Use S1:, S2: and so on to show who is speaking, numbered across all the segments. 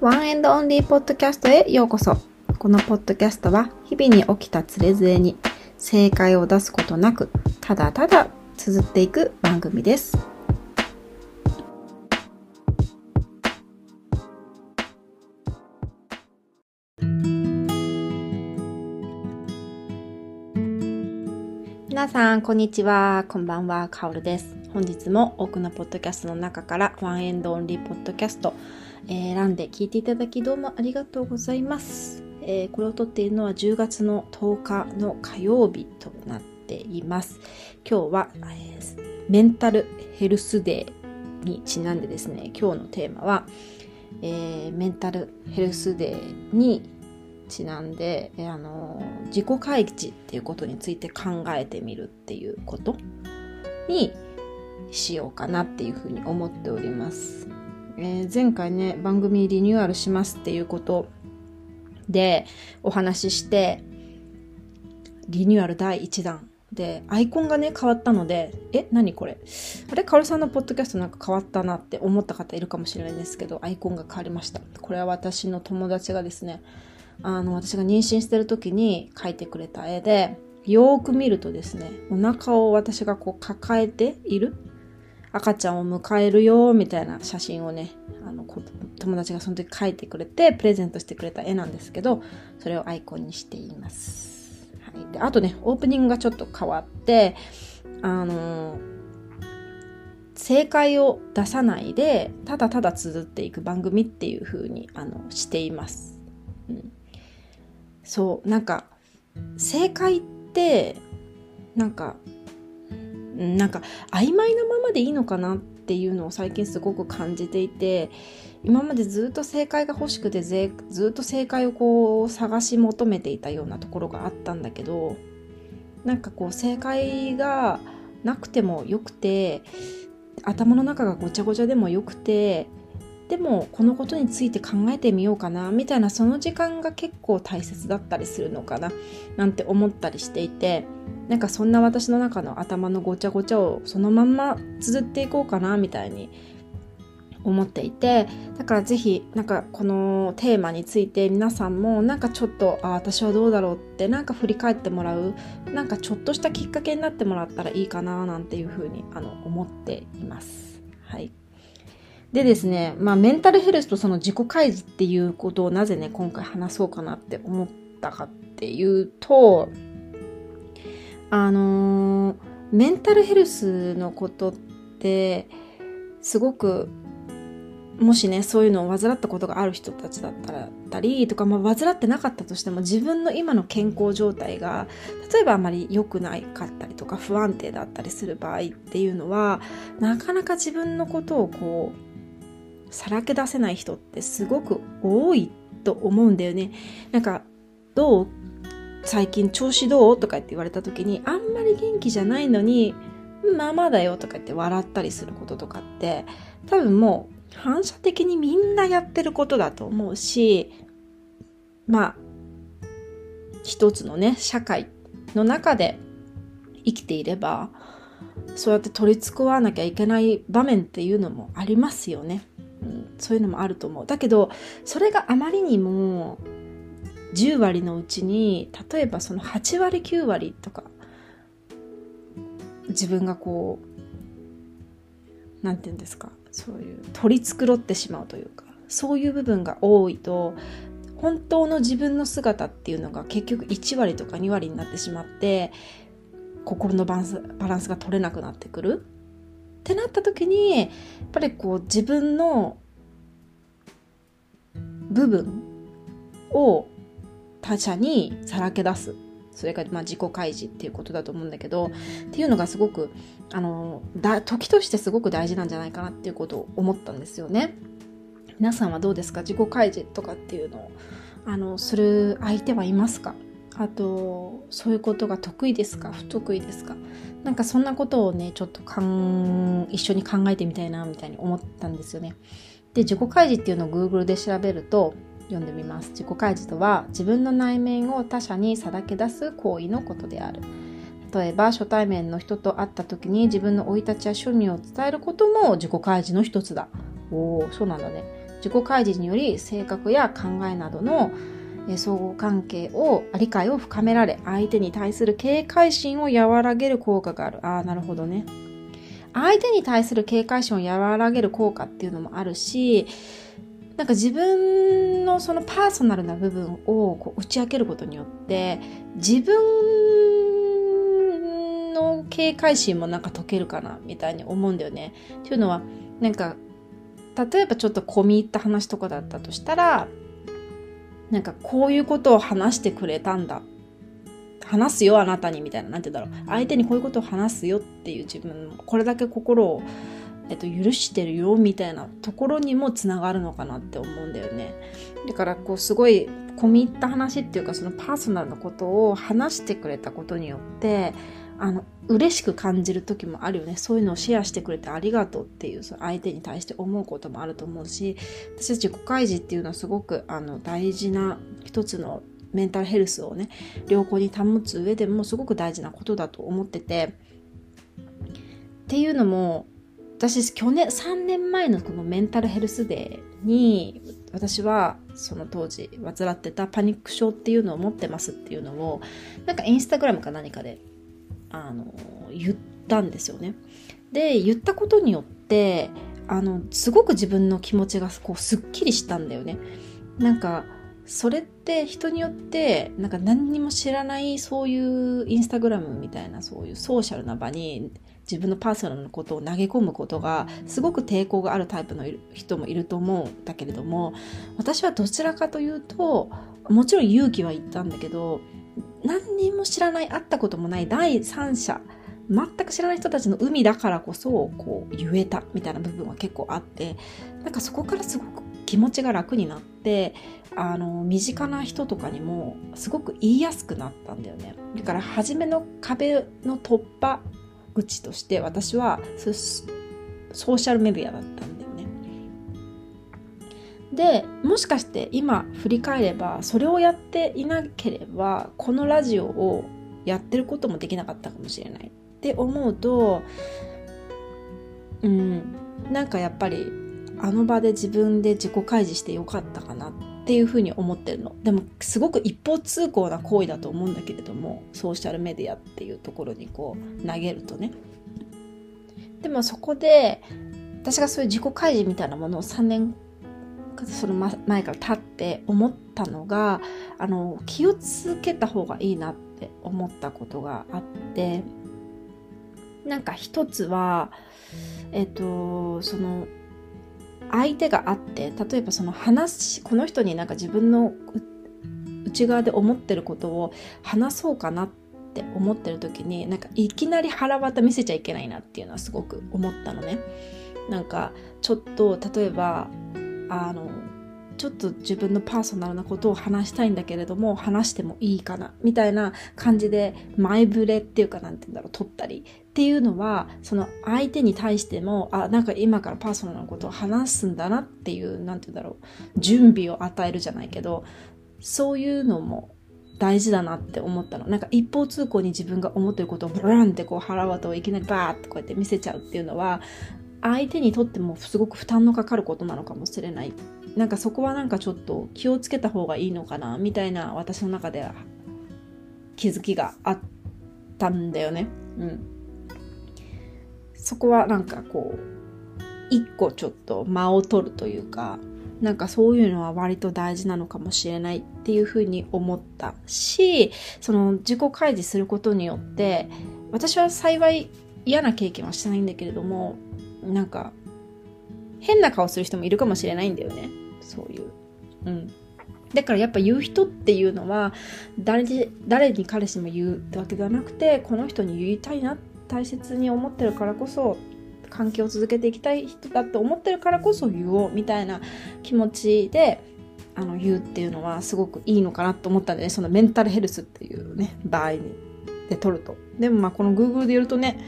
S1: One and Only ポッドキャストへようこそ。このポッドキャストは日々に起きたつれづれに正解を出すことなく、ただただ綴っていく番組です。皆さん、こんにちは。こんばんは。かおるです。本日も多くのポッドキャストの中から One and Only ポッドキャスト、えー、選んで聞いていただきどうもありがとうございます。えー、これを撮っているのは10月の10日の火曜日となっています。今日は、えー、メンタルヘルスデーにちなんでですね、今日のテーマは、えー、メンタルヘルスデーにちなんで、えー、あの自己開示っていうことについて考えてみるっていうことにしようかなっていうふうに思っております。えー、前回ね、番組リニューアルしますっていうことでお話しして、リニューアル第1弾で、アイコンがね、変わったので、え、何これ？あれ？カオルさんのポッドキャストなんか変わったなって思った方いるかもしれないんですけど、アイコンが変わりました。これは私の友達がですね、あの、私が妊娠してる時に描いてくれた絵で、よーく見るとですね、お腹を私がこう抱えている赤ちゃんを迎えるよみたいな写真をねあの友達がその時描いてくれてプレゼントしてくれた絵なんですけどそれをアイコンにしています、はい、であとねオープニングがちょっと変わってあの正解を出さないでただただ綴っていく番組っていう風にあのしています、うん、そうなんか正解ってなんかなんか曖昧なままでいいのかなっていうのを最近すごく感じていて今までずっと正解が欲しくてずっと正解をこう探し求めていたようなところがあったんだけどなんかこう正解がなくてもよくて頭の中がごちゃごちゃでもよくてでもこのことについて考えてみようかなみたいなその時間が結構大切だったりするのかななんて思ったりしていてなんかそんな私の中の頭のごちゃごちゃをそのまんま綴っていこうかなみたいに思っていてだからぜひなんかこのテーマについて皆さんもなんかちょっとあ私はどうだろうってなんか振り返ってもらうなんかちょっとしたきっかけになってもらったらいいかななんていうふうにあの思っています。はいでですね、まあ、メンタルヘルスとその自己開示っていうことをなぜね、今回話そうかなって思ったかっていうと、あのー、メンタルヘルスのことって、すごく、もしね、そういうのを患ったことがある人たちだったりとか、まあ、患ってなかったとしても、自分の今の健康状態が、例えばあまり良くないかったりとか、不安定だったりする場合っていうのは、なかなか自分のことをこう、さらけ出せない人ってすごく多いと思うんだよね。なんか、どう最近調子どう？とかって言われた時に、あんまり元気じゃないのに、まあまあだよとか言って笑ったりすることとかって、多分もう反射的にみんなやってることだと思うし、まあ、一つのね、社会の中で生きていれば、そうやって取り繕わなきゃいけない場面っていうのもありますよね。うん、そういうのもあると思う。だけど、それがあまりにも10割のうちに、例えばその8割9割とか、自分がこう、なんて言うんですか、そういう取り繕ってしまうというか、そういう部分が多いと、本当の自分の姿っていうのが結局1割とか2割になってしまって、心のバランスバランスが取れなくなってくる。ってなった時にやっぱりこう自分の部分を他者にさらけ出す。それがまあ自己開示っていうことだと思うんだけどっていうのがすごくあのだ時としてすごく大事なんじゃないかなっていうことを思ったんですよね。皆さんはどうですか？自己開示とかっていうのをあのする相手はいますか？あとそういうことが得意ですか？不得意ですか？なんかそんなことをねちょっとかん一緒に考えてみたいなみたいに思ったんですよね。で自己開示っていうのを Google で調べると読んでみます。自己開示とは自分の内面を他者にさらけ出す行為のことである。例えば初対面の人と会った時に自分の生い立ちや趣味を伝えることも自己開示の一つだ。おおそうなんだね。自己開示により性格や考えなどの相互関係を理解を深められ相手に対する警戒心を和らげる効果がある。ああなるほどね。相手に対する警戒心を和らげる効果っていうのもあるしなんか自分のそのパーソナルな部分をこう打ち明けることによって自分の警戒心もなんか解けるかなみたいに思うんだよね。っていうのはなんか例えばちょっと込み入った話とかだったとしたらなんかこういうことを話してくれたんだ。話すよあなたにみたいな。何て言うんだろう。相手にこういうことを話すよっていう自分これだけ心をえっと、許してるよみたいなところにもつながるのかなって思うんだよね。だからこうすごい込み入った話っていうかそのパーソナルなことを話してくれたことによってあの嬉しく感じる時もあるよねそういうのをシェアしてくれてありがとうっていうその相手に対して思うこともあると思うし私たち誤解示っていうのはすごくあの大事な一つのメンタルヘルスをね良好に保つ上でもすごく大事なことだと思っててっていうのも私去年3年前のこのメンタルヘルスデーに私はその当時患ってたパニック症っていうのを持ってますっていうのをなんかインスタグラムか何かであの言ったんですよね。で言ったことによってあのすごく自分の気持ちがこうすっきりしたんだよね。なんかそれって人によってなんか何にも知らないそういうインスタグラムみたいなそういうソーシャルな場に自分のパーソナルなことを投げ込むことがすごく抵抗があるタイプの人もいると思うんだけれども私はどちらかというともちろん勇気は言ったんだけど何にも知らない会ったこともない第三者全く知らない人たちの海だからこそこう言えたみたいな部分は結構あってなんかそこからすごく気持ちが楽になってあの身近な人とかにもすごく言いやすくなったんだよね。だから初めの壁の突破口として私はソーシャルメディアだったんだよね。でもしかして今振り返ればそれをやっていなければこのラジオをやってることもできなかったかもしれないって思うとうんなんかやっぱりあの場で自分で自己開示してよかったかなっていうふうに思ってるの。でもすごく一方通行な行為だと思うんだけれどもソーシャルメディアっていうところにこう投げるとね。でもそこで私がそういう自己開示みたいなものを3年その前から立って思ったのがあの気をつけた方がいいなって思ったことがあってなんか一つはえっとその相手があって例えばその話この人になんか自分の内側で思ってることを話そうかなって思ってる時になんかいきなり腹渡見せちゃいけないなっていうのはすごく思ったのね。なんかちょっと例えばあのちょっと自分のパーソナルなことを話したいんだけれども話してもいいかなみたいな感じで前触れっていうかなんて言うんだろう取ったりっていうのはその相手に対してもあなんか今からパーソナルなことを話すんだなっていうなんて言うんだろう準備を与えるじゃないけどそういうのも大事だなって思ったの。なんか一方通行に自分が思ってることをブランってこう腹渡をいきなりバーってこうやって見せちゃうっていうのは相手にとってもすごく負担のかかることなのかもしれない。なんかそこはなんかちょっと気をつけた方がいいのかなみたいな私の中では気づきがあったんだよね。うん。そこはなんかこう一個ちょっと間を取るというかなんかそういうのは割と大事なのかもしれないっていうふうに思ったしその自己開示することによって私は幸い嫌な経験はしてないんだけれどもなんか変な顔する人もいるかもしれないんだよね。そういう。うん。だからやっぱ言う人っていうのは誰に誰に彼氏も言うってわけではなくてこの人に言いたいなっ大切に思ってるからこそ関係を続けていきたい人だと思ってるからこそ言おうみたいな気持ちであの言うっていうのはすごくいいのかなと思ったんでねそのメンタルヘルスっていうね場合にで取ると。でもまあこの Google でやるとね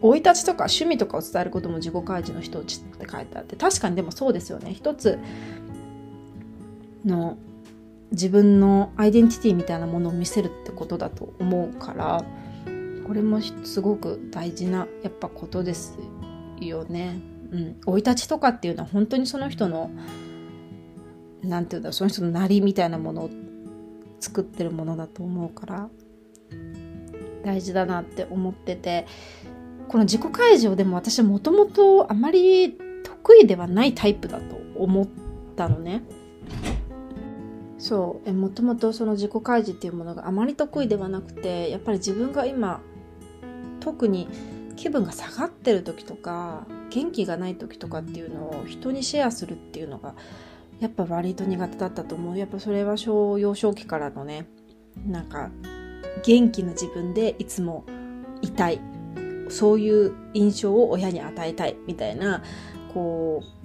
S1: 生い立ちとか趣味とかを伝えることも自己開示の一つって書いてあって確かにでもそうですよね。一つの自分のアイデンティティみたいなものを見せるってことだと思うからこれもすごく大事なやっぱことですよね。うん生い立ちとかっていうのは本当にその人のなんていうんだその人のなりみたいなものを作ってるものだと思うから大事だなって思っててこの自己開示をでも私はもともとあまり得意ではないタイプだと思ったのね。そうもともとその自己開示っていうものがあまり得意ではなくてやっぱり自分が今特に気分が下がってる時とか元気がない時とかっていうのを人にシェアするっていうのがやっぱ割と苦手だったと思う。やっぱそれは小幼少期からのねなんか元気な自分でいつもいたい。そういう印象を親に与えたいみたいなこう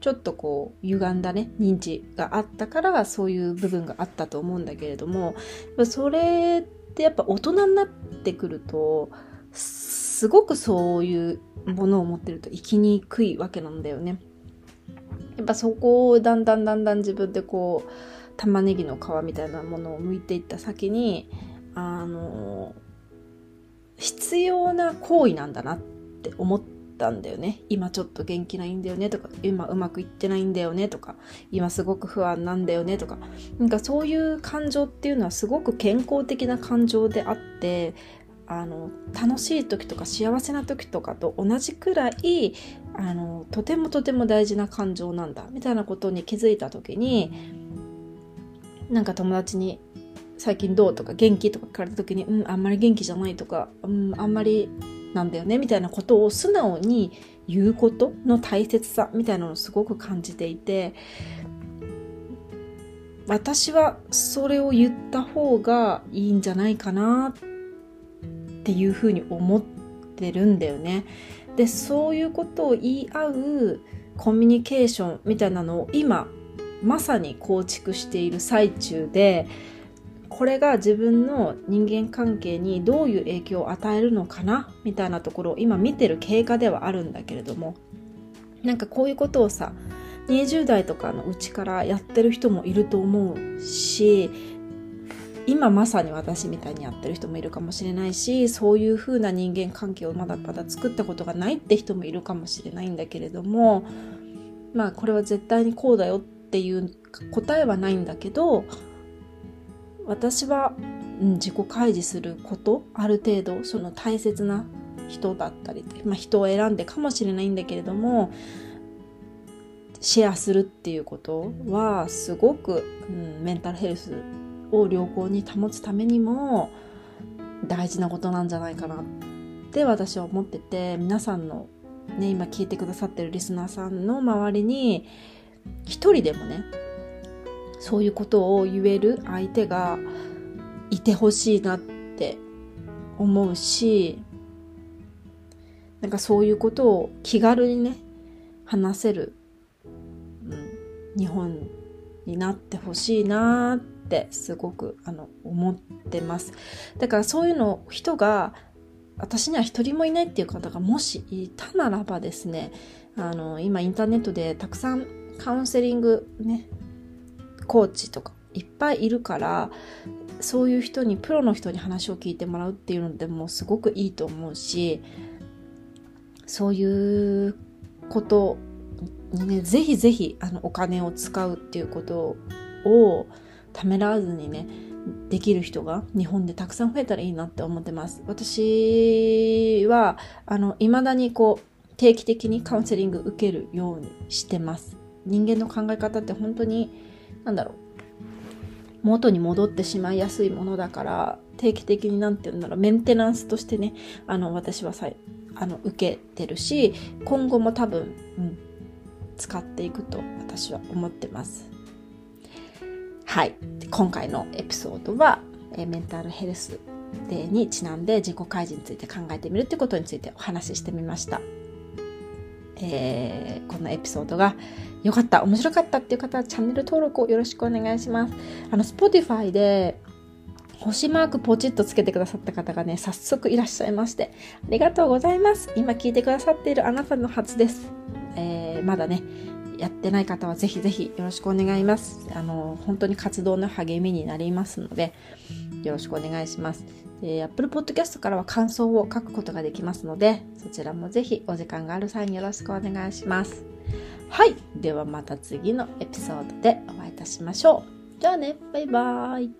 S1: ちょっとこう歪んだね認知があったからそういう部分があったと思うんだけれどもそれってやっぱ大人になってくるとすごくそういうものを持ってると生きにくいわけなんだよね。やっぱそこをだんだんだんだん自分でこう玉ねぎの皮みたいなものを剥いていった先にあの必要な行為なんだなって思ったんだよね。今ちょっと元気ないんだよね。とか今うまくいってないんだよね。とか今すごく不安なんだよね。とかなんかそういう感情っていうのはすごく健康的な感情であってあの楽しい時とか幸せな時とかと同じくらいあのとてもとても大事な感情なんだ。みたいなことに気づいた時になんか友達に最近どう？とか元気？とか聞かれた時に、うん、あんまり元気じゃない。とか、うん、あんまりなんだよねみたいなことを素直に言うことの大切さみたいなのをすごく感じていて私はそれを言った方がいいんじゃないかなっていうふうに思ってるんだよね。でそういうことを言い合うコミュニケーションみたいなのを今まさに構築している最中でこれが自分の人間関係にどういう影響を与えるのかな？みたいなところを今見てる経過ではあるんだけれども。なんかこういうことをさ20代とかのうちからやってる人もいると思うし今まさに私みたいにやってる人もいるかもしれないしそういう風な人間関係をまだまだ作ったことがないって人もいるかもしれないんだけれどもまあこれは絶対にこうだよっていう答えはないんだけど私は、うん、自己開示することある程度その大切な人だったり、まあ、人を選んでかもしれないんだけれどもシェアするっていうことはすごく、うん、メンタルヘルスを良好に保つためにも大事なことなんじゃないかなって私は思ってて皆さんのね今聞いてくださってるリスナーさんの周りに一人でもねそういうことを言える相手がいてほしいなって思うしなんかそういうことを気軽にね話せる、うん、日本になってほしいなってすごくあの思ってます。だからそういうの人が私には一人もいないっていう方がもしいたならばですねあの今インターネットでたくさんカウンセリングねコーチとかいっぱいいるからそういう人にプロの人に話を聞いてもらうっていうのでもすごくいいと思うしそういうことにねぜひぜひあのお金を使うっていうことをためらわずにねできる人が日本でたくさん増えたらいいなって思ってます。私はあの未だにこう定期的にカウンセリング受けるようにしてます。人間の考え方って本当になんだろう。元に戻ってしまいやすいものだから定期的になんて言うんだろう。メンテナンスとしてねあの私はさあの受けてるし今後も多分、うん、使っていくと私は思ってます。はい。今回のエピソードは、えメンタルヘルスデーにちなんで自己開示について考えてみるってことについてお話ししてみました。えー、このエピソードが良かった、面白かったっていう方はチャンネル登録をよろしくお願いします。あの、Spotify で星マークポチッとつけてくださった方がね、早速いらっしゃいまして、ありがとうございます。今聞いてくださっているあなたのはずです。えー、まだね、やってない方はぜひぜひよろしくお願いします。あの、本当に活動の励みになりますので、よろしくお願いします。で、Apple Podcast からは感想を書くことができますので、そちらもぜひお時間がある際によろしくお願いします。はい。ではまた次のエピソードでお会いいたしましょう。じゃあね、バイバーイ。